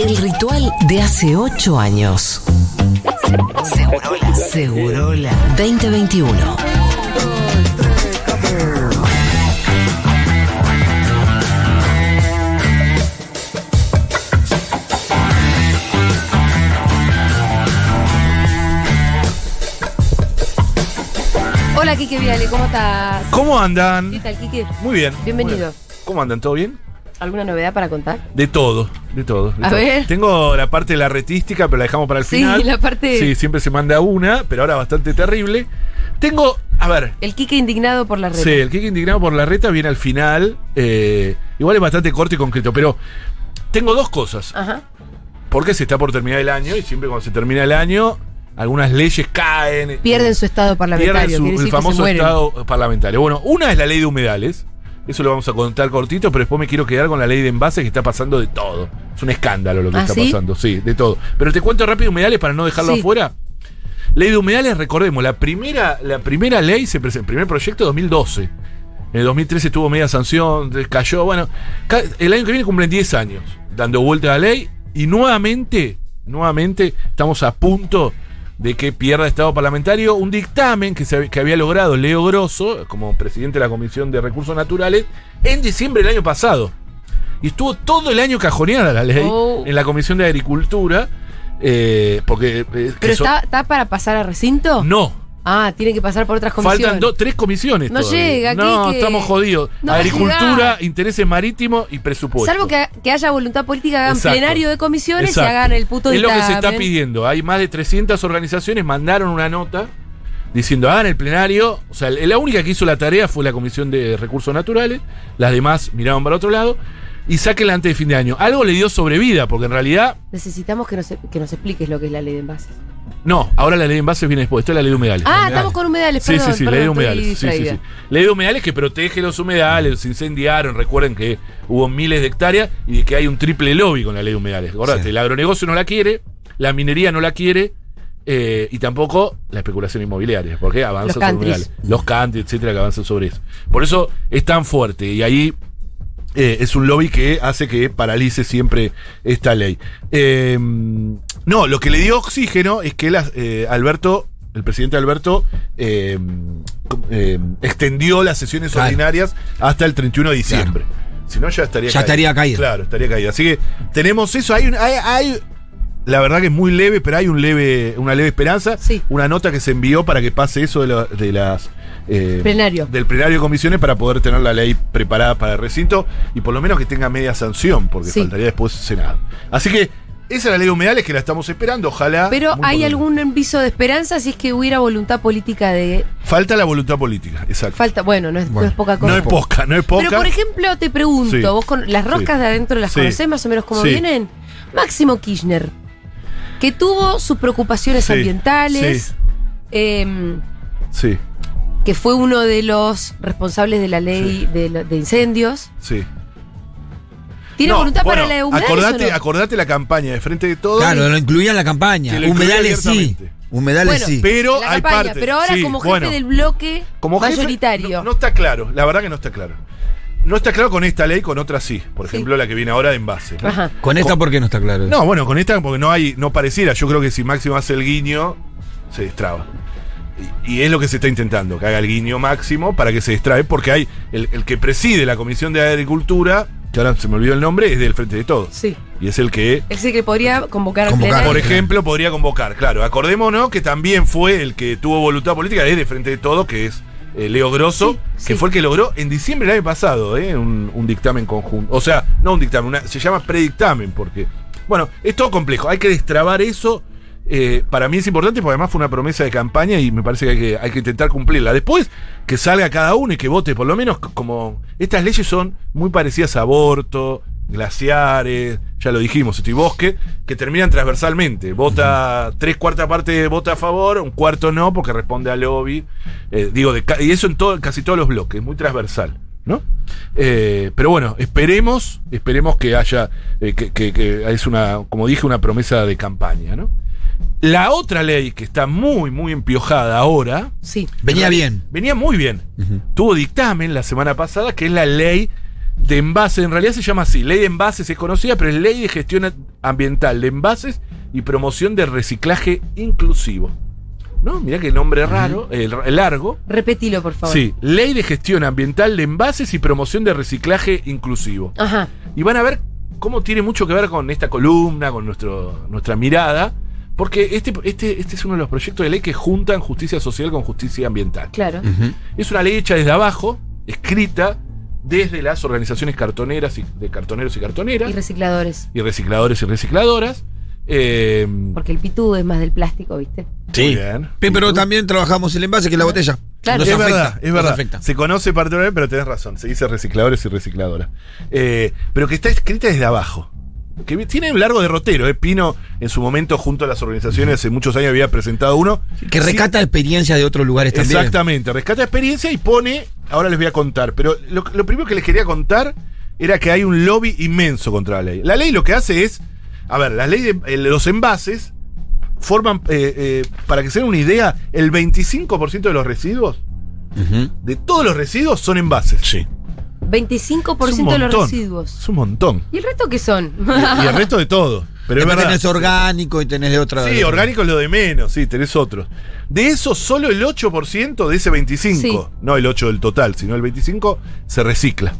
El ritual de hace ocho años. Segurola. Segurola 2021. Hola, Kike Viale, ¿cómo estás? ¿Cómo andan? ¿Qué tal, Kike? Muy bien. Bienvenido. ¿Cómo andan? ¿Todo bien? ¿Alguna novedad para contar? De todo, de todo. de A todo. ver. Tengo la parte de la retística, pero la dejamos para el Sí, final. la parte- Sí, siempre se manda una, pero ahora bastante terrible. Tengo, a ver, El Kike indignado por la red. sí, el kick indignado por la reta viene al final. eh, igual es bastante corto y concreto, pero tengo dos cosas. Ajá. Porque se está por terminar el año y siempre cuando se termina el año, algunas leyes caen. Pierden su estado parlamentario. Pierden su- el famoso estado parlamentario. Bueno, una es la ley de humedales. Eso lo vamos a contar cortito, pero después me quiero quedar con la ley de envases que está pasando de todo. Es un escándalo lo que ¿Ah, está sí? pasando, sí, de todo. Pero te cuento rápido humedales para no dejarlo Sí. afuera. Ley de humedales, recordemos, la primera, la primera ley se presentó, el primer proyecto 2012. En el 2013 tuvo media sanción, cayó. Bueno, el año que viene cumplen 10 años dando vuelta a la ley y nuevamente, nuevamente estamos a punto de que pierda estado parlamentario un dictamen que, se, que había logrado Leo Grosso como presidente de la Comisión de Recursos Naturales en diciembre del año pasado. Y estuvo todo el año cajoneada la ley Oh. en la Comisión de Agricultura. eh, porque. eh, ¿Pero está para pasar a recinto? No, Ah, tiene que pasar por otras comisiones. Faltan dos, tres comisiones. No todavía. llega, No, Quique. estamos jodidos. No Agricultura, intereses marítimos y presupuesto. Salvo que, que haya voluntad política, hagan Exacto. plenario de comisiones Exacto. y hagan el puto Es lo que se está dictamen. pidiendo. Hay más de 300 organizaciones, mandaron una nota diciendo, hagan el plenario. O sea, la única que hizo la tarea fue la Comisión de Recursos Naturales. Las demás miraban para otro lado. Y sáquenla antes de fin de año. Algo le dio sobrevida, porque en realidad, Necesitamos que nos, que nos expliques lo que es la ley de envases. no, ahora la ley de envases viene después. Esto es la ley de humedales. Ah, Humedales. estamos con humedales, Sí, perdón. sí, sí, perdón, ley de humedales. Sí, sí, sí. Ley de humedales que protege los humedales, se incendiaron. Recuerden que hubo miles de hectáreas y de que hay un triple lobby con la ley de humedales. Acordate, Sí. el agronegocio no la quiere, la minería no la quiere. eh, y tampoco la especulación inmobiliaria, porque avanza Los sobre humedales. Los etcétera, que avanzan sobre eso. Por eso es tan fuerte. Y ahí eh, es un lobby que hace que paralice siempre esta ley. Eh, no, lo que le dio oxígeno es que las- eh, Alberto, el presidente Alberto, eh, com- eh, extendió las sesiones Claro. ordinarias hasta el 31 de diciembre. Si no, ya estaría Ya estaría caído. Claro, estaría caído. Así que tenemos eso. Hay, un- hay, hay- la verdad que es muy leve, pero hay un leve, una leve esperanza. Sí. Una nota que se envió para que pase eso de, la- de las. eh, Plenario. Del plenario de comisiones para poder tener la ley preparada para el recinto y por lo menos que tenga media sanción, porque Sí. faltaría después Senado. Así que esa es la ley de humedales que la estamos esperando, ojalá. Pero ¿hay algún viso de esperanza si es que hubiera voluntad política de... Falta la voluntad política, exacto. Falta, bueno, no es, no Bueno, es poca cosa. no es poca, no es poca. Pero por ejemplo, te pregunto, Sí. vos con las roscas Sí. de adentro las conocés más o menos cómo Sí. vienen. Máximo Kirchner, que tuvo sus preocupaciones Sí. ambientales, Sí. em, Sí, que fue uno de los responsables de la ley de, incendios. sí. ¿Tiene No, voluntad bueno, para la de humedales acordate, o no? acordate la campaña de frente de todo. Claro, lo incluía en la campaña. Humedales sí. Humedales Bueno, sí. Pero hay campaña, parte. pero ahora sí, como jefe bueno, del bloque como jefe, mayoritario. no, no está claro, la verdad que no está claro. No está claro con esta ley, con otra sí. Por Sí. ejemplo, la que viene ahora de envase. ¿no? Ajá. Con esta, ¿por qué no está claro? No, bueno, con esta porque no hay, no pareciera. Yo creo que si Máximo hace el guiño, se destraba. Y, y es lo que se está intentando, que haga el guiño máximo para que se destrabe, porque hay el, el que preside la Comisión de Agricultura, que ahora se me olvidó el nombre, es del Frente de Todos. Sí. Y es el que, Él sí que podría convocar Convocar. plenario. por ejemplo, podría convocar. Claro, acordémonos que también fue el que tuvo voluntad política desde Frente de Todos, que es eh, Leo Grosso, Sí, que sí. fue el que logró en diciembre del año pasado eh, un, un dictamen conjunto. O sea, no un dictamen, una- se llama predictamen, porque, bueno, es todo complejo. Hay que destrabar eso. eh, para mí es importante porque además fue una promesa de campaña y me parece que hay que, hay que intentar cumplirla. Después, que salga cada uno y que vote, por lo menos como. Estas leyes son muy parecidas a aborto, glaciares, ya lo dijimos, este y bosque, que terminan transversalmente. Vota tres cuartas partes vota a favor, un cuarto no, porque responde al lobby. Eh, digo, de y eso en todo, casi todos los bloques, muy transversal. ¿no? Eh, pero bueno, esperemos, esperemos que haya, eh, que, que- que es una, como dije, una promesa de campaña, ¿no? La otra ley que está muy, muy empiojada ahora, Sí. Venía bien. venía muy bien. Tuvo dictamen la semana pasada, que es la ley de envase. En realidad se llama así, ley de envases es conocida, pero es ley de gestión ambiental de envases y promoción de reciclaje inclusivo. ¿No? Mirá qué nombre raro, el, el largo. Repetilo, por favor. Sí, Ley de Gestión Ambiental de Envases y Promoción de Reciclaje Inclusivo. Ajá. Y van a ver cómo tiene mucho que ver con esta columna, con nuestro, nuestra mirada, porque este, este, este es uno de los proyectos de ley que juntan justicia social con justicia ambiental. Claro. Es una ley hecha desde abajo, escrita desde las organizaciones cartoneras y de cartoneros y cartoneras, Y y, recicladores. recicladores y recicladoras. Eh, Porque el pitú es más del plástico, ¿viste? Sí. Pero también trabajamos el envase, que es la botella. Claro. Nos es afecta, verdad, es verdad. afecta. Se conoce particularmente, pero tenés razón. Se dice recicladores y recicladoras. Eh, pero que está escrita desde abajo. Que tiene un largo derrotero. Eh. Pino, en su momento, junto a las organizaciones, hace muchos años había presentado uno. Que Sí, rescata experiencias de otros lugares también. Exactamente, rescata experiencia y pone. Ahora les voy a contar. Pero lo, lo primero que les quería contar era que hay un lobby inmenso contra la ley. La ley lo que hace es. A ver, la ley de eh, los envases forman, eh, eh, para que se den una idea, el 25% de los residuos de todos los residuos son envases. Sí. 25% Es un de los residuos. Es un montón. ¿Y el resto qué son? Y, y el resto de todo. Pero es verdad. tenés orgánico y tenés de otra. Sí, orgánico es lo de menos, sí, tenés otros. De eso, solo el 8% de ese 25, Sí. no el 8 del total, sino el 25, se recicla.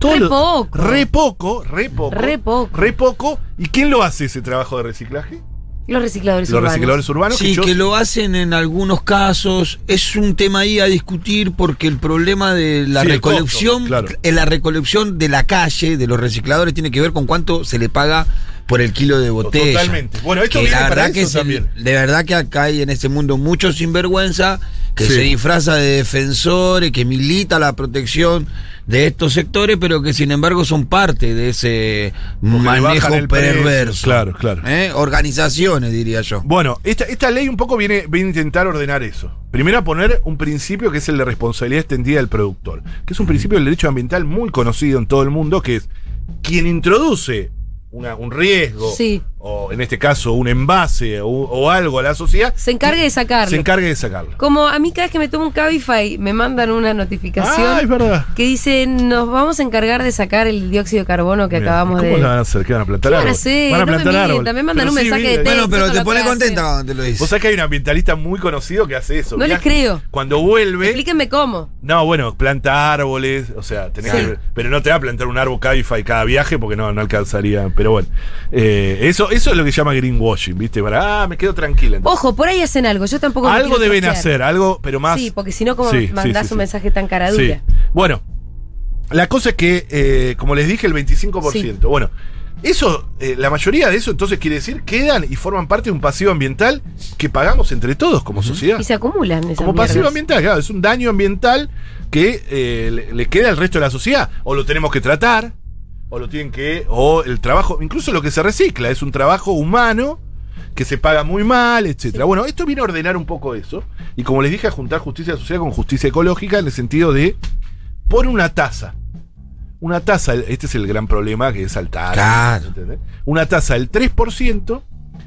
Re lo- poco. Re poco, re poco. Re poco. Re poco. ¿Y quién lo hace ese trabajo de reciclaje? Los recicladores Los urbanos. recicladores urbanos. Sí, yo- que lo hacen en algunos casos. Es un tema ahí a discutir porque el problema de la Sí, recolección, costo, claro. en la recolección de la calle, de los recicladores, tiene que ver con cuánto se le paga por el kilo de botella. Totalmente. Bueno, esto Que viene la para verdad que eso el- de verdad que acá hay en este mundo mucho sinvergüenza que Sí. se disfraza de defensores, que milita la protección de estos sectores, pero que sin embargo son parte de ese Porque manejo el perverso. claro, claro. ¿Eh? Organizaciones, diría yo. Bueno, esta, esta ley un poco viene, viene a intentar ordenar eso. Primero a poner un principio que es el de responsabilidad extendida del productor, que es un principio del derecho ambiental muy conocido en todo el mundo, que es quien introduce una- un riesgo, Sí. O en este caso un envase o, o algo a la sociedad, Se encargue de sacarlo. se encargue de sacarlo. Como a mí cada vez que me tomo un Cabify me mandan una notificación Ah, es verdad. que dice nos vamos a encargar de sacar el dióxido de carbono que Mira, acabamos ¿Cómo de... lo van a hacer? ¿Qué van a plantar ¿Qué van a árboles? hacer? Van a plantar árboles. también mandan Pero un sí, mensaje de texto. Bueno, pero te pone contenta cuando te lo dice. Vos sabés que hay un ambientalista muy conocido que hace eso. No les creo. Cuando vuelve. Explíquenme cómo. No, bueno, planta árboles, o sea, tenés Sí. que- pero no te va a plantar un árbol Cabify cada viaje porque no, no alcanzaría. Pero bueno, eh, eso, eso es lo que se llama greenwashing, ¿viste? Para, ah, me quedo tranquila. Ojo, por ahí hacen algo. Yo tampoco algo deben hacer, algo, pero más. Sí, porque si no, como Sí, mandás sí, un mensaje tan cara dura. Sí. Bueno, la cosa es que, eh, como les dije, el 25%. Bueno, eso, eh, la mayoría de eso entonces quiere decir quedan y forman parte de un pasivo ambiental que pagamos entre todos como sociedad. Y se acumulan esas Como pasivo mierdas. ambiental, claro, es un daño ambiental que eh, le, le queda al resto de la sociedad. O lo tenemos que tratar, o lo tienen que, o el trabajo, incluso lo que se recicla, es un trabajo humano que se paga muy mal, etcétera. Bueno, esto viene a ordenar un poco eso. Y como les dije, a juntar justicia social con justicia ecológica en el sentido de por una tasa. Una tasa, este es el gran problema que es saltar. Claro. Una tasa del 3%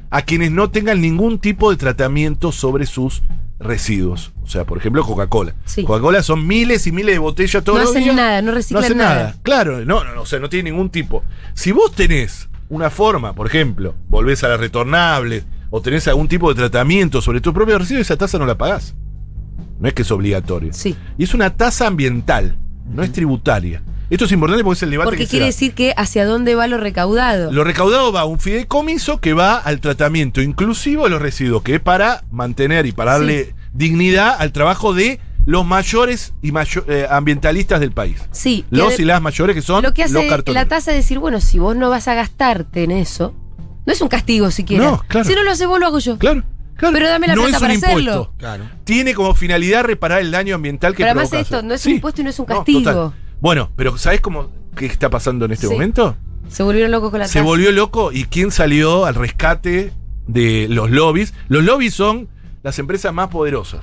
a quienes no tengan ningún tipo de tratamiento sobre sus residuos. O sea, por ejemplo, Coca-Cola. Sí. Coca-Cola son miles y miles de botellas todos No los hacen días. nada, no reciclan hacen nada. Claro, no, no, no, o sea, no tiene ningún tipo. Si vos tenés una forma, por ejemplo, volvés a las retornables o tenés algún tipo de tratamiento sobre tu propio residuo, esa tasa no la pagás. No es que es obligatorio. Sí. Y es una tasa ambiental, no es tributaria. Esto es importante porque es el debate Porque que quiere se da. decir que hacia dónde va lo recaudado. Lo recaudado va a un fideicomiso que va al tratamiento inclusivo de los residuos, que es para mantener y para Sí. darle dignidad al trabajo de los mayores y mayo- eh, ambientalistas del país. Sí. Los de- y las mayores que son lo que los hace cartoneros. la tasa es decir, bueno, si vos no vas a gastarte en eso, no es un castigo siquiera. No, claro. Si no lo haces vos, lo hago yo. Claro, claro. Pero dame la no plata es un para impuesto. hacerlo. Claro. Tiene como finalidad reparar el daño ambiental que Pero además provoca esto eso. no es un impuesto y no es un No, castigo. total. Bueno, pero ¿sabes cómo qué está pasando en este Sí. momento? Se volvieron locos con la Se tasa. volvió loco y quién salió al rescate de los lobbies. Los lobbies son las empresas más poderosas.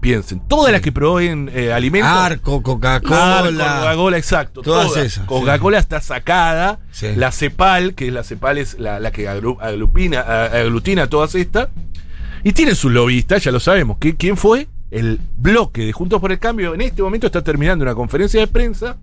Piensen, todas las que proveen eh, alimentos. Arco, Coca-Cola. Coca-Cola, exacto. Todas Todas, esas, Coca-Cola está sacada. Sí. La CEPAL, que es la CEPAL es la, la que agru- aglupina, a- aglutina todas estas. Y tienen sus lobistas, ya lo sabemos. ¿Qui- ¿Quién fue? El bloque de Juntos por el Cambio en este momento está terminando una conferencia de prensa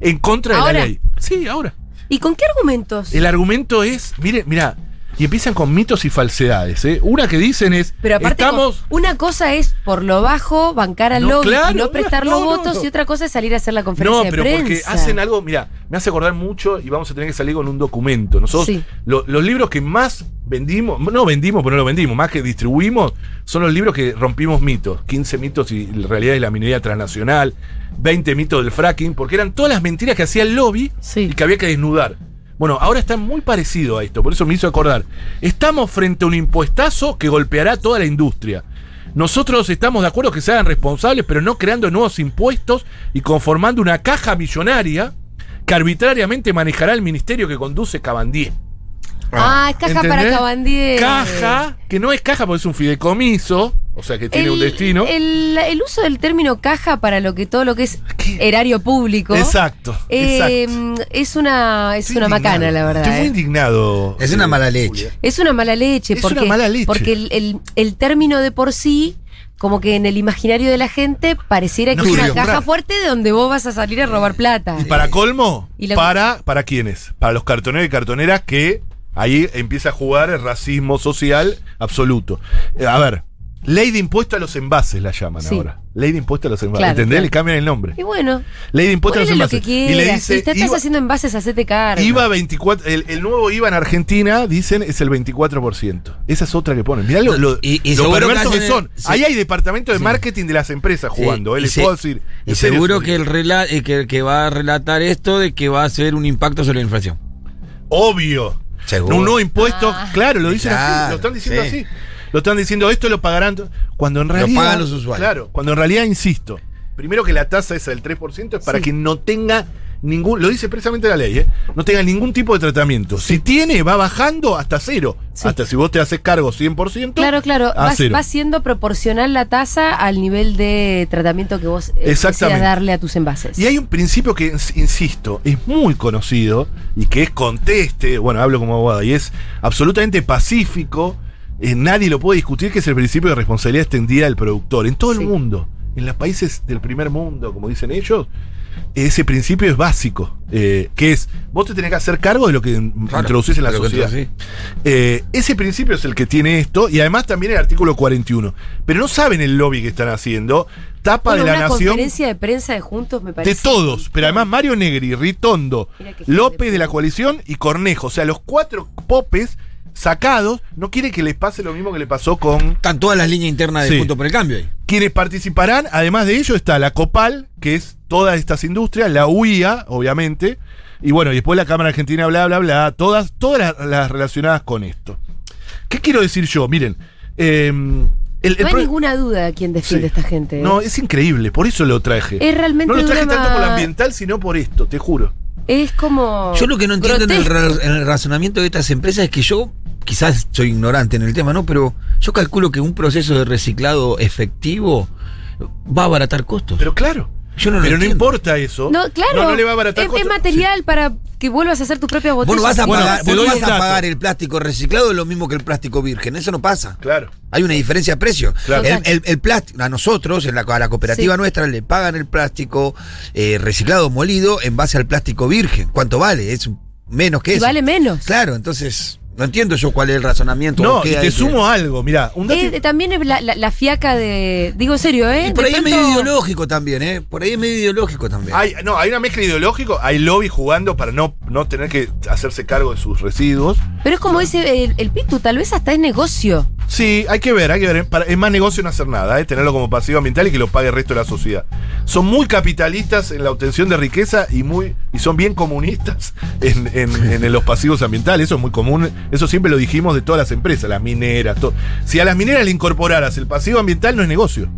en contra de la ley. Sí, ahora. ¿Y con qué argumentos? El argumento es, mire, mira, y empiezan con mitos y falsedades. ¿eh? Una que dicen es, Pero aparte, estamos... una cosa es por lo bajo bancar al No, lobby claro, y no prestar los no, votos no. y otra cosa es salir a hacer la conferencia No, pero de porque prensa. hacen algo, mira, me hace acordar mucho y vamos a tener que salir con un documento. Nosotros, Sí. lo- los libros que más vendimos, no vendimos, pero no lo vendimos, más que distribuimos, son los libros que rompimos mitos. 15 mitos y realidad de la minería transnacional, 20 mitos del fracking, porque eran todas las mentiras que hacía el lobby Sí. y que había que desnudar. Bueno, ahora está muy parecido a esto, por eso me hizo acordar. Estamos frente a un impuestazo que golpeará toda la industria. Nosotros estamos de acuerdo que se hagan responsables, pero no creando nuevos impuestos y conformando una caja millonaria que arbitrariamente manejará el ministerio que conduce Cabandier. Ah, es caja para. Cabandier. Caja, que no es caja porque es un fideicomiso, o sea que tiene un destino. El, el uso del término caja para lo que todo lo que es ¿Qué? erario público. Exacto, eh, exacto. es una, es Estoy una indignado. macana, la verdad. Estoy muy eh. indignado. Es una eh, mala leche. Es una mala leche. Es porque, una mala leche. Porque el, el- el término de por sí, como que en el imaginario de la gente, pareciera No que es una caja comprar. fuerte de donde vos vas a salir a robar plata. Y para colmo, Y para, ¿para quiénes? Para los cartoneros y cartoneras que ahí empieza a jugar el racismo social absoluto. Eh, a ver, ley de impuesto a los envases la llaman Sí. ahora. Ley de impuesto a los envases. Claro, ¿Entendés? claro. Le cambian el nombre. Y bueno, Ley de impuesto a los lo envases. que y le dice, si te estás IVA, haciendo envases, hacete cargo. IVA 24, el, el nuevo IVA en Argentina, dicen, es el 24%. Esa es otra que ponen. Mirá lo, lo, Y- y lo seguro perverso que son. sí. Ahí hay departamento de Sí. marketing de las empresas jugando. eh, y les se- puedo decir. Y seguro se que el, rela- eh, que, que va a relatar esto de que va a ser un impacto sobre la inflación. Obvio. Seguro. Un nuevo impuesto, Ah. claro, lo dicen así, lo están diciendo sí. así. Lo están diciendo, esto lo pagarán. Cuando en realidad. pagan los usuarios. Claro, cuando en realidad, insisto, primero que la tasa esa del 3% es para Sí. que no tenga ningún. Lo dice precisamente la ley, ¿eh? No tenga ningún tipo de tratamiento. Si tiene, va bajando hasta cero. Sí. Hasta si vos te haces cargo 100%. Claro, claro. Va, siendo proporcional la tasa al nivel de tratamiento que vos eh, Exactamente. decidas darle a tus envases. Y hay un principio que, ins- insisto, es muy conocido y que es conteste, bueno, hablo como abogado, y es absolutamente pacífico, eh, nadie lo puede discutir, que es el principio de responsabilidad extendida del productor. En todo Sí. el mundo, en los países del primer mundo, como dicen ellos, ese principio es básico, eh, que es, vos te tenés que hacer cargo de lo que Claro, introducís en la sociedad. Eh, ese principio es el que tiene esto, y además también el artículo 41. Pero no saben el lobby que están haciendo, tapa Bueno, de la una nación. conferencia de prensa de Juntos me parece. De todos, pero además Mario Negri, Ritondo, López de la coalición y Cornejo. O sea, los cuatro popes sacados no quiere que les pase lo mismo que le pasó con Están todas las líneas internas de Sí. Junto por el Cambio ahí. quienes participarán. Además de ello está la Copal, que es todas estas industrias, la UIA, obviamente, y bueno, y después la Cámara Argentina, bla, bla, bla, todas, todas las, relacionadas con esto. ¿Qué quiero decir yo? Miren, eh, el, el No hay pro- ninguna duda de quién defiende Sí. esta gente. ¿eh? No, es increíble, por eso lo traje. Es realmente no lo traje tanto por lo ambiental, sino por esto, te juro. Es como. Yo lo que no entiendo el, en el razonamiento de estas empresas es que yo, quizás soy ignorante en el tema, ¿no? Pero yo calculo que un proceso de reciclado efectivo va a abaratar costos. Pero claro. Yo no lo pero no importa eso. No, claro. No, no le va a abaratar es, es costos. material para que vuelvas a hacer tus propias Vos botellas. no vas a, Bueno, pagar, vos vas a pagar el plástico reciclado lo mismo que el plástico virgen. Eso no pasa. Claro. Hay una diferencia de precio. Claro. El, el- el plástico, a nosotros, en la, a la cooperativa Sí. nuestra, le pagan el plástico eh, reciclado molido en base al plástico virgen. ¿Cuánto vale? Es menos que Y eso. vale menos. Claro, entonces no entiendo yo cuál es el razonamiento. No, o qué y hay te que- sumo algo, mirá, un dato. Eh, también es la, la- la fiaca de. Digo en serio, ¿eh? Y por De ahí es medio ideológico también, ¿eh? Por ahí es medio ideológico también. hay, no, hay una mezcla ideológica, hay lobby jugando para no, no tener que hacerse cargo de sus residuos. Pero es como dice el, el Pitu, tal vez hasta es negocio. Sí, hay que ver, hay que ver. Para- es más negocio no hacer nada, ¿eh? tenerlo como pasivo ambiental y que lo pague el resto de la sociedad. Son muy capitalistas en la obtención de riqueza y muy y son bien comunistas en, en- en los pasivos ambientales. Eso es muy común. Eso siempre lo dijimos de todas las empresas, las mineras. todo. Si a las mineras le incorporaras el pasivo ambiental, no es negocio.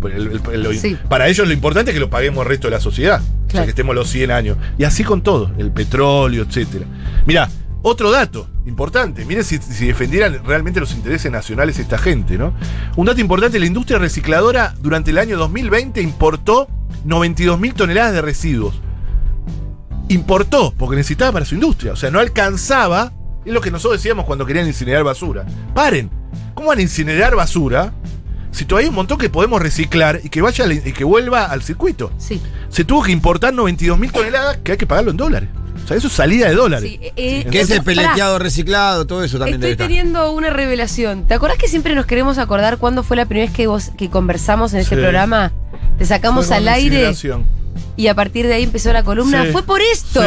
Pues el- el- el- lo- Sí. Para ellos lo importante es que lo paguemos el resto de la sociedad. O sea, Claro. que estemos los 100 años. Y así con todo, el petróleo, etcétera. Mira, otro dato importante. Miren si, si defendieran realmente los intereses nacionales esta gente, ¿no? Un dato importante, la industria recicladora durante el año 2020 importó 92 mil toneladas de residuos. Importó, porque necesitaba para su industria. O sea, no alcanzaba. Es lo que nosotros decíamos cuando querían incinerar basura. Paren. ¿Cómo van a incinerar basura si todavía hay un montón que podemos reciclar y que vaya y que vuelva al circuito? Sí. Se tuvo que importar 92 mil toneladas que hay que pagarlo en dólares. O sea, eso es salida de dólares. Sí, eh, Que es el pará. peleteado reciclado, todo eso también Estoy debe teniendo una revelación. ¿Te acordás que siempre nos queremos acordar cuándo fue la primera vez que vos que conversamos en este Sí. programa? Te sacamos Fue al aire y a partir de ahí empezó la columna. Sí. Fue por esto.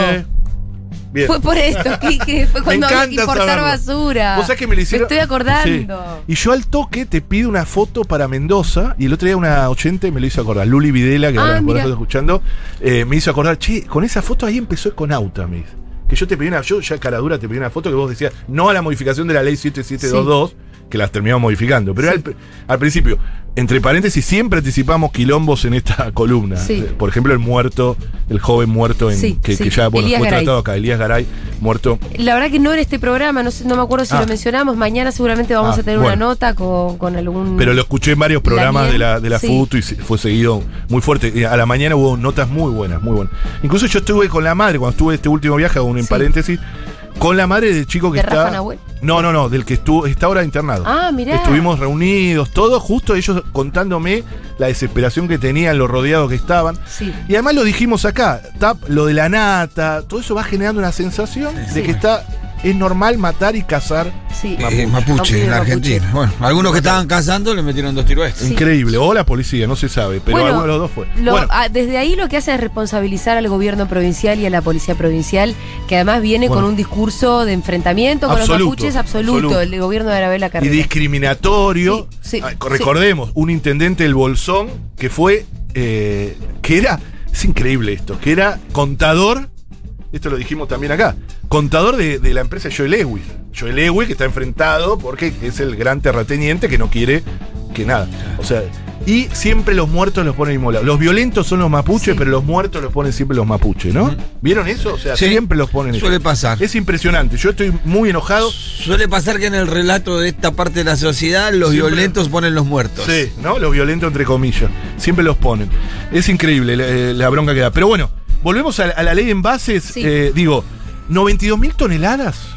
Sí. Bien. Fue por esto, que fue cuando había que importar saberlo. basura. Vos sabés que me lo hicieron. estoy acordando. Sí. Y yo al toque te pido una foto para Mendoza. Y el otro día una oyente me lo hizo acordar. Luli Videla, que Ah, ahora estoy escuchando, eh, me hizo acordar, che, con esa foto ahí empezó Econauta, me dice. Que yo te pedí una, yo ya caradura te pedí una foto que vos decías, no a la modificación de la ley 7722, que las terminamos modificando. Pero Sí. al, al principio, entre paréntesis, siempre anticipamos quilombos en esta columna. Sí. Por ejemplo, el muerto, el joven muerto en, Sí, que, sí. que ya bueno, Elías fue Garay. tratado acá, Elías Garay, muerto La verdad que no en este programa, no, sé, no me acuerdo si Ah. lo mencionamos. Mañana seguramente vamos Ah, a tener bueno. una nota con, con algún. Pero lo escuché en varios programas de la, de la. FUTU y fue seguido muy fuerte. A la mañana hubo notas muy buenas, muy buenas. Incluso yo estuve con la madre, cuando estuve este último viaje, aún en paréntesis, con la madre del chico que ¿De está. Rafa Nahuel? No, no, no, del que estuvo, está ahora internado. Ah, mirá. Estuvimos reunidos, todos, justo ellos contándome la desesperación que tenían, lo rodeados que estaban. Sí. Y además lo dijimos acá, tap, lo de la nata, todo eso va generando una sensación de que está, es normal matar y cazar. Sí. Eh, Mapuche, en la mapuche. Argentina. Bueno, algunos que estaban cazando le metieron dos tiros a este. Sí. Increíble. O la policía, no se sabe, pero Bueno, alguno de los dos fue. Lo- bueno, ah, desde ahí lo que hace es responsabilizar al gobierno provincial y a la policía provincial, que además viene Bueno. con un discurso de enfrentamiento con Absoluto, los mapuches absoluto, absoluto. el gobierno de Arabella y Carrera. discriminatorio. Sí, sí, Ah, recordemos, un intendente del Bolsón que fue, eh, que era, es increíble esto, que era contador, esto lo dijimos también acá, contador de, de la empresa Joe Lewis. Joe Lewis que está enfrentado porque es el gran terrateniente que no quiere que nada. O sea, y siempre los muertos los ponen inmolados. Los violentos son los mapuches, Sí. pero los muertos los ponen siempre los mapuches, ¿no? ¿Vieron eso? O sea, Sí, siempre los ponen. Suele pasar. Es impresionante. Yo estoy muy enojado. Suele pasar que en el relato de esta parte de la sociedad los Siempre- violentos ponen los muertos. Sí, ¿no? Los violentos entre comillas. Siempre los ponen. Es increíble la, eh, la bronca que da. Pero bueno, volvemos a, a la ley de envases. Sí. Eh, digo, 92 mil toneladas.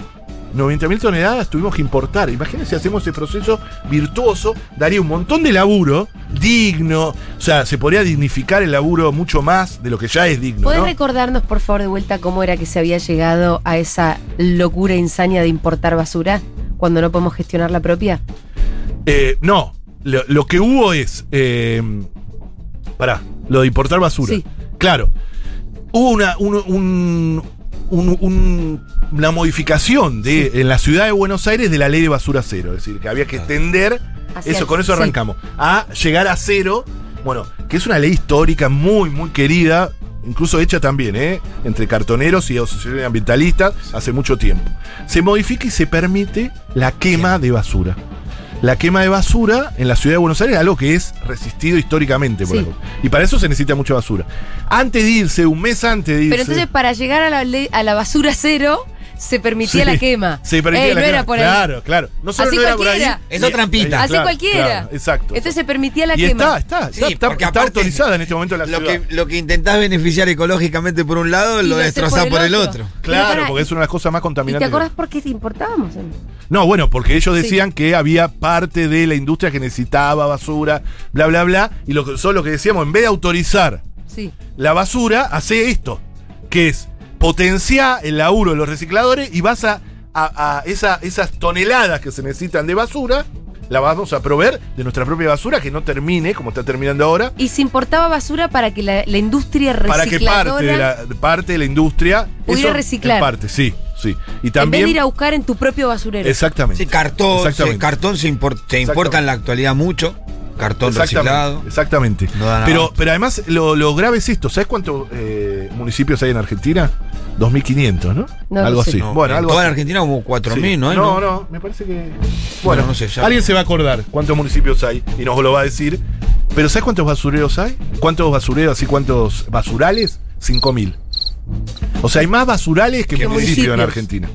90 mil toneladas tuvimos que importar. Imagínense si hacemos ese proceso virtuoso, daría un montón de laburo, digno. O sea, se podría dignificar el laburo mucho más de lo que ya es digno. ¿Podés ¿no? recordarnos, por favor, de vuelta cómo era que se había llegado a esa locura insania de importar basura cuando no podemos gestionar la propia? Eh, no, lo, lo que hubo es. Eh, pará, lo de importar basura. Sí. Claro. Hubo una, un, un- un- un- una modificación de, en la ciudad de Buenos Aires de la ley de basura cero. Es decir, que había que extender. Hacia eso, el- con eso sí. arrancamos. A llegar a cero. Bueno, que es una ley histórica muy, muy querida. Incluso hecha también, ¿eh? Entre cartoneros y asociaciones ambientalistas hace mucho tiempo. Se modifica y se permite la quema de basura la quema de basura en la ciudad de Buenos Aires es algo que es resistido históricamente. Por Sí. ejemplo. Y para eso se necesita mucha basura. Antes de irse, un mes antes de irse. Pero entonces, para llegar a la, ley- a la basura cero, se permitía Sí, la quema. Se permitía Ey, la no quema. era por ahí. Claro, claro. No solo Así no era por ahí. cualquiera. Es otra trampita. Así claro, cualquiera. claro, exacto. Entonces se permitía la y quema. está, está, está, Sí, está- porque está aparte autorizada en este momento en la Lo ciudad. que, lo que intentás beneficiar ecológicamente por un lado, Y lo lo destrozás por el otro. Claro, porque es una de las cosas más ¿Y te contaminantes. acordás por qué te importábamos? No, bueno, porque ellos Sí. decían que había parte de la industria que necesitaba basura, bla, bla, bla. Y lo que, solo lo que decíamos, en vez de autorizar Sí. la basura hace esto, que es potenciar el laburo de los recicladores y vas a, a- a esa- esas toneladas que se necesitan de basura, la vamos a proveer de nuestra propia basura que no termine, como está terminando ahora, Y se importaba basura para que la, la industria para que parte de recicladora, la, parte de la industria Pudiera eso, reciclar. en parte, sí, sí. Y en vez también de ir a buscar en tu propio basurero. exactamente. Sí, cartón, Exactamente. se- cartón se, impor- se importa Exactamente. en la actualidad mucho. Cartón reciclado. Exactamente. No da nada pero, pero además, lo, lo grave es esto. ¿Sabes cuántos eh, municipios hay en Argentina? 2.500, ¿no? No, algo no sé. así. No, bueno, en algo toda así. Argentina como 4.000, Sí. ¿no? No, no, me parece que. Bueno, Bueno, no sé, ya- alguien se va a acordar cuántos municipios hay y nos lo va a decir. Pero ¿sabes cuántos basureros hay? ¿Cuántos basureros y cuántos basurales? 5.000. O sea, hay más basurales que Que municipios en. Argentina.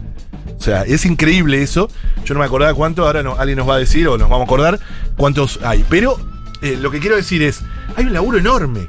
O sea, es increíble eso. Yo no me acordaba cuánto, ahora no, alguien nos va a decir o nos vamos a acordar cuántos hay. Pero eh, lo que quiero decir es, hay un laburo enorme.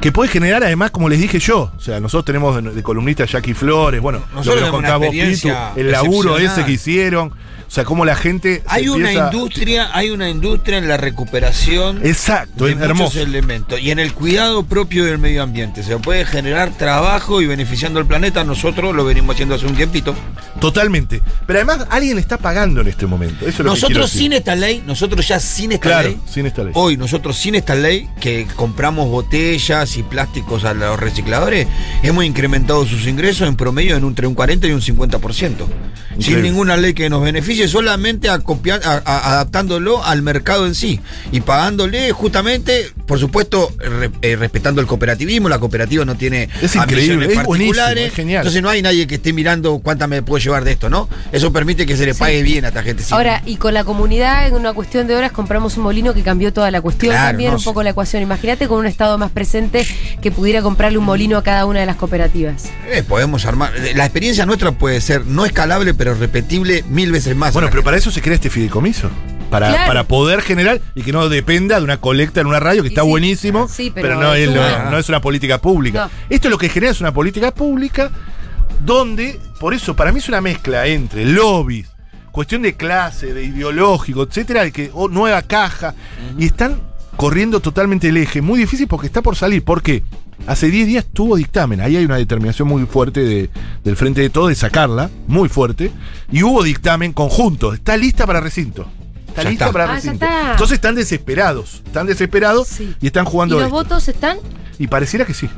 Que puede generar además, como les dije yo, o sea, nosotros tenemos de, de columnista Jackie Flores, bueno, lo Nosotros que nos Pitu, el laburo ese que hicieron. O sea, cómo la gente. Hay una empieza- industria, hay una industria en la recuperación Exacto, de es muchos hermoso. elementos y en el cuidado propio del medio ambiente. Se puede generar trabajo y beneficiando al planeta. Nosotros lo venimos haciendo hace un tiempito. Totalmente. Pero además, alguien está pagando en este momento. Eso es lo que quiero Nosotros decir. sin esta ley, nosotros ya sin esta Claro, ley, sin esta ley. hoy nosotros sin esta ley que compramos botellas y plásticos a los recicladores, hemos incrementado sus ingresos en promedio en un, entre un 40 y un 50%. Sin Increíble. ninguna ley que nos beneficie, solamente a- a- adaptándolo al mercado en sí y pagándole justamente, por supuesto, re- eh, respetando el cooperativismo. La cooperativa no tiene Es increíble, es particulares. es genial. Entonces no hay nadie que esté mirando cuánta me puedo llevar de esto, ¿no? Eso permite que se le pague bien a esta gente. Sí. Ahora, y con la comunidad, en una cuestión de horas, compramos un molino que cambió toda la cuestión Claro, también, no un sé. poco la ecuación. Imagínate con un Estado más presente que pudiera comprarle un molino a cada una de las cooperativas. Eh, podemos armar. La experiencia nuestra puede ser no escalable, pero repetible mil veces más. Bueno, pero para eso se crea este fideicomiso. Para, Claro. para poder generar y que no dependa de una colecta en una radio que está sí, buenísimo, sí, pero, pero no, es una- no- no es una política pública. No. Esto lo que genera es una política pública donde, por eso, para mí es una mezcla entre lobbies, cuestión de clase, de ideológico, etcétera, que oh, nueva caja, y están corriendo totalmente el eje. Muy difícil porque está por salir. ¿Por qué? Hace 10 días tuvo dictamen. Ahí hay una determinación muy fuerte de- del Frente de Todo de sacarla, muy fuerte. Y hubo dictamen conjunto. Está lista para recinto. Está Ya lista está. para Ah, ya recinto. está. Entonces están desesperados. Están desesperados Sí. y están ¿Y jugando los esto. votos están? Y pareciera que sí.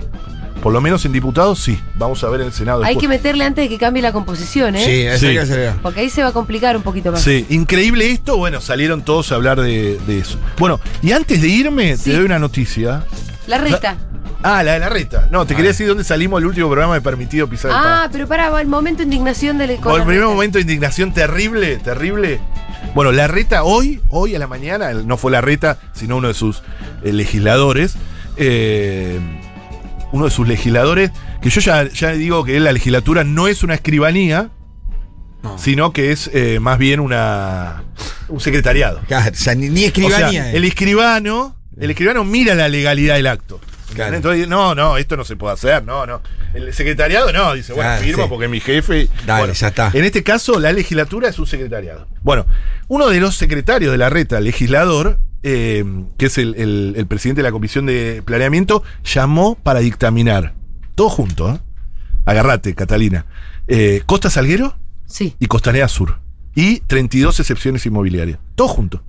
Por lo menos en diputados sí. Vamos a ver en el Senado Hay después. que meterle antes de que cambie la composición, ¿eh? Sí, Sí. hay que acelerar. Porque ahí se va a complicar un poquito más. Sí, increíble esto. Bueno, salieron todos a hablar de, de eso. Bueno, y antes de irme, Sí. te doy una noticia. La reta. Ah, la de la reta. No, te Ah. quería decir dónde salimos el último programa de Permitido Pisar el Ah, pero para, el momento de indignación del con Por el primer momento de indignación terrible, terrible. Bueno, la reta hoy, hoy a la mañana, no fue la reta, sino uno de sus eh, legisladores. eh, uno de sus legisladores, que yo ya, ya digo que la legislatura no es una escribanía, No. sino que es eh, más bien una un secretariado. Claro, o sea, ni, ni O escribanía. sea, eh. el escribano, el escribano mira la legalidad del acto. Claro. Entonces, no, no, esto no se puede hacer, no, no. El secretariado no, dice, bueno, Claro, firmo sí. porque es mi jefe. Dale, Bueno, ya está. En este caso, la legislatura es un secretariado. Bueno, uno de los secretarios de la reta, legislador, eh, que es el, el- el presidente de la Comisión de Planeamiento, llamó para dictaminar. Todo junto, ¿eh? Agarrate, Catalina. Eh, Costa Salguero Sí. y Costanera Sur. Y 32 excepciones inmobiliarias. Todo junto.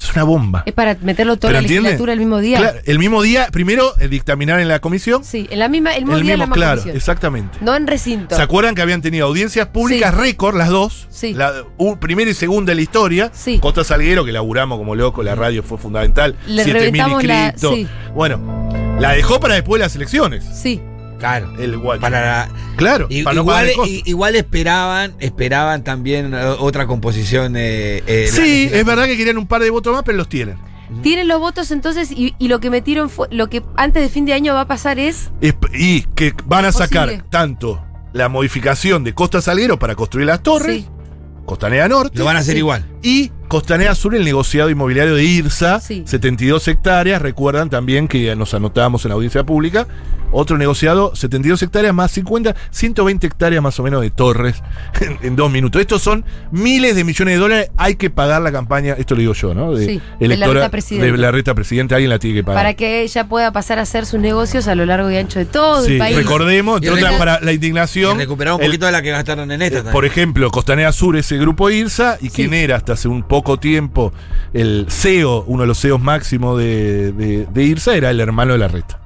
Es una bomba. Es para meterlo toda ¿Pero la entiende? legislatura el mismo día. Claro, el mismo día, primero eh, dictaminar en la comisión. Sí, en la misma, el mismo el día mismo, la misma claro, comisión. exactamente. No en recinto. ¿Se acuerdan que habían tenido audiencias públicas Sí. récord, las dos? Sí. La primera y segunda en la historia. Sí. Costa Salguero, que laburamos como loco, la radio fue fundamental. Le 7.000 reventamos la- inscritos. sí. Bueno, la dejó para después de las elecciones. Sí. Claro. El guacho. Para la- Claro, I- para no pagar igual, el igual esperaban, esperaban también eh, otra composición. eh, eh, Sí, es verdad que querían un par de votos más, pero los tienen. Tienen los votos entonces y, y lo que metieron fue, lo que antes de fin de año va a pasar es, Es- Y que van a sacar Posible. tanto la modificación de Costa Salguero para construir las torres, Sí. Costanera Norte. Lo van a hacer Sí. igual. Y Costanera Sur, el negociado inmobiliario de IRSA, Sí. 72 hectáreas. Recuerdan también que nos anotábamos en la audiencia pública. Otro negociado, 72 hectáreas más 50, 120 hectáreas más o menos de torres en, en dos minutos. Estos son miles de millones de dólares. Hay que pagar la campaña, esto lo digo yo, ¿no? Sí, de la de la reta presidente, alguien la tiene que pagar. para que ella pueda pasar a hacer sus negocios a lo largo y ancho de todo Sí, el país. recordemos, Y entre otras, recu- para la Y indignación. recuperar un el- poquito de la que gastaron en esta. Eh, Por ejemplo, Costanera Sur, ese grupo IRSA, y Sí. quien era hasta hace un poco tiempo el CEO, uno de los CEOs máximos de, de- de IRSA, era el hermano de la reta.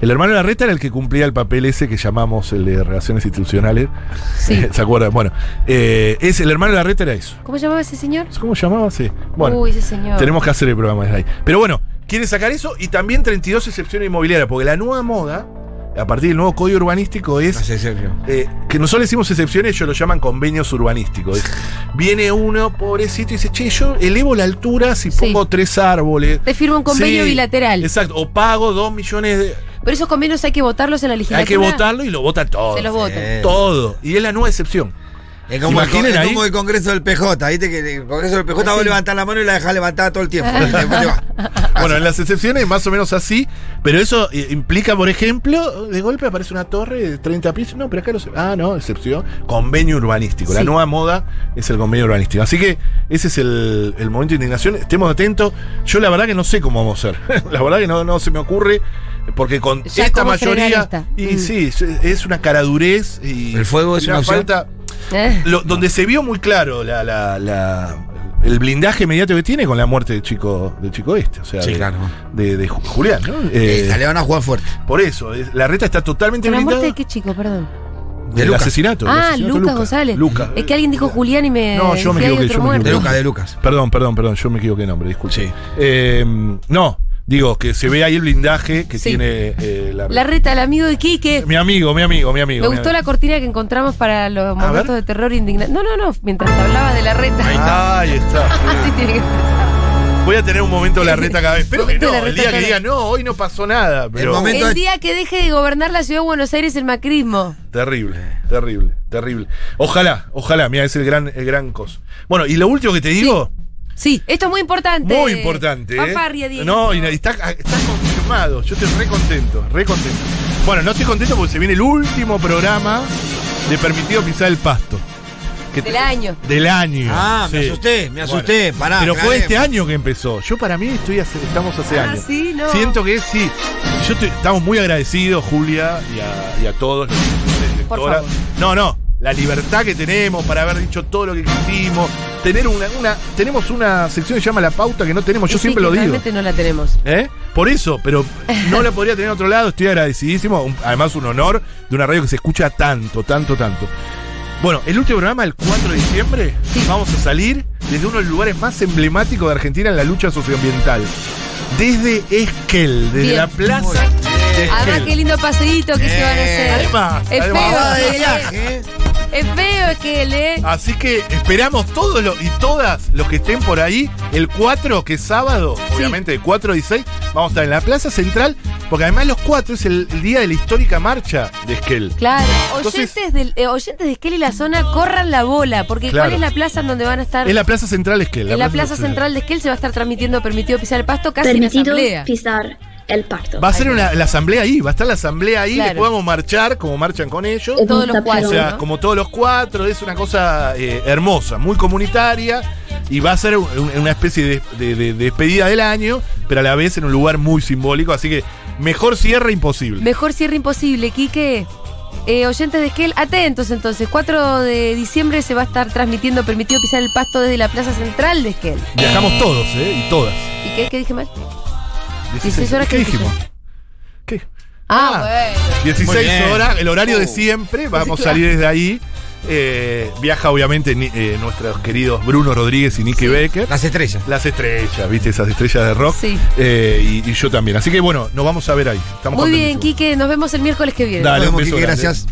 El hermano de la reta era el que cumplía el papel ese que llamamos el de relaciones institucionales. Sí. ¿Se acuerdan? Bueno, eh, es, el hermano de la reta era eso. ¿Cómo llamaba ese señor? ¿Cómo llamaba? Sí. Bueno, Uy, ese señor. tenemos que hacer el programa desde ahí. Pero bueno, quiere sacar eso y también 32 excepciones inmobiliarias, porque la nueva moda, a partir del nuevo código urbanístico, es No sé, Sergio. eh, que nosotros le decimos excepciones, ellos lo llaman convenios urbanísticos. Es- Viene uno, pobrecito, y dice, che, yo elevo la altura si Sí. pongo tres árboles. Te firma un convenio Sí, bilateral. Exacto, o pago dos millones de... Pero esos convenios hay que votarlos en la legislatura. Hay que votarlo y lo vota todo. Se los votan. Todo. Y es la nueva excepción. Es como, el, es ahí. como el Congreso del PJ, ¿viste? Que el Congreso del PJ vos Sí. levantás la mano y la dejás levantada todo el tiempo. Bueno, en las excepciones más o menos así, pero eso eh, implica, por ejemplo, de golpe aparece una torre de 30 pisos. No, pero acá no se. Ah, no, excepción. Convenio urbanístico. La nueva moda es el convenio urbanístico. Así que ese es el, el momento de indignación. Estemos atentos. Yo la verdad que no sé cómo vamos a hacer. la verdad que no, no se me ocurre. Porque con Ya, esta ¿cómo frenar mayoría. esta? Y Mm. sí, es- una caradurez. Y ¿El fuego es una opción? falta. Eh, Lo- donde se vio muy claro la, la- la- el blindaje inmediato que tiene con la muerte del chico, del chico este. O sea, Sí, de, claro. de, de Ju- Julián, ¿no? Eh, Eh, le van a jugar fuerte. por eso, es- la reta está totalmente ¿Con la blindada. muerte de qué chico, perdón? De del Lucas. asesinato. Ah, asesinato de Lucas González. Lucas. Es que alguien dijo Julián y me. No, yo me equivoqué, yo me muerto. De equivoqué. Lucas, de Lucas. Perdón, perdón, perdón, yo me equivoqué de nombre, disculpe. Sí. Eh, no, digo que se ve ahí el blindaje que Sí. tiene eh, la, La reta, el amigo de Quique. Mi amigo, mi amigo, mi amigo. Me mi gustó amigo. la cortina que encontramos para los A momentos ver. de terror e indignación. No, no, no, mientras te hablaba de la reta. Ahí Ah, Ahí está. sí. Así tiene que Voy a tener un momento de la reta cada vez. Pero que no, el reta día que diga, no, hoy no pasó nada. Pero momento- El día que deje de gobernar la ciudad de Buenos Aires el macrismo. Terrible, terrible, terrible. Ojalá, ojalá, mira, es el gran, el gran coso. Bueno, y lo último que te digo, Sí, esto es muy importante. muy importante. ¿eh? No, y está, está confirmado. Yo estoy re contento, re contento. Bueno, no estoy contento porque se viene el último programa de Permitido Pisar el Pasto. Que Del te- año. Del año. Ah, me sí. asusté, me asusté. Pará, Pero fue este año que empezó. Yo para mí estoy hace- estamos hace Ah, años. sí, no. Siento que sí. Yo estoy- estamos muy agradecidos, Julia, y a, y a todos los lectores. Por favor. No, no. La libertad que tenemos para haber dicho todo lo que quisimos. Tener una, una, tenemos una sección que se llama La Pauta que no tenemos. Yo sí, siempre que lo digo. Realmente no la tenemos. ¿Eh? Por eso, pero no la podría tener en otro lado. Estoy agradecidísimo. Además, un honor de una radio que se escucha tanto, tanto, tanto. Bueno, el último programa, el 4 de diciembre, vamos a salir desde uno de los lugares más emblemáticos de Argentina en la lucha socioambiental. Desde Esquel, desde Bien. la plaza de Además, qué lindo paseíto que se van a hacer. Además, es además. feo. Va de viaje. Es feo es que él, ¿eh? Así que esperamos todos los y todas los que estén por ahí, el 4, que es sábado, obviamente de 4 y 6, vamos a estar en la Plaza Central, porque además los 4 es el, el día de la histórica marcha de Esquel. Claro, Entonces- oyentes, del, eh, oyentes de Esquel y la zona, corran la bola, porque Claro. ¿cuál es la plaza en donde van a estar? Es la Plaza Central Esquel. en la plaza central de Esquel se va a estar transmitiendo Permitido Pisar el Pasto casi en Permitido asamblea. pisar el pacto. Va a ser una, la asamblea ahí, va a estar la asamblea ahí, Claro. vamos a marchar como marchan con ellos. Todos los Evita cuatro, O sea, ¿no? como todos los cuatro, es una cosa eh, hermosa, muy comunitaria y va a ser un- un- una especie de, de- de- de despedida del año, pero a la vez en un lugar muy simbólico, así que mejor cierre imposible. Mejor cierre imposible, Quique. Eh, oyentes de Esquel, atentos entonces. 4 de diciembre se va a estar transmitiendo Permitido Pisar el Pasto desde la plaza central de Esquel. Viajamos todos, ¿eh? Y todas. ¿Y qué, qué dije mal? 16 horas ¿Qué dijimos? ¿Qué? Ah, Ah, bueno. 16 Muy bien. horas, el horario de Uh. siempre, vamos a salir desde ahí. Eh, viaja obviamente ni- eh, nuestros queridos Bruno Rodríguez y Nicky Sí. Becker. Las estrellas. Las estrellas, ¿viste? Esas estrellas de rock. Sí. Eh, y, y yo también. Así que bueno, nos vamos a ver ahí. Estamos Muy bien, contentísimos. Quique. Nos vemos el miércoles que viene. Dale, Nos un vemos, beso Quique, grande. gracias.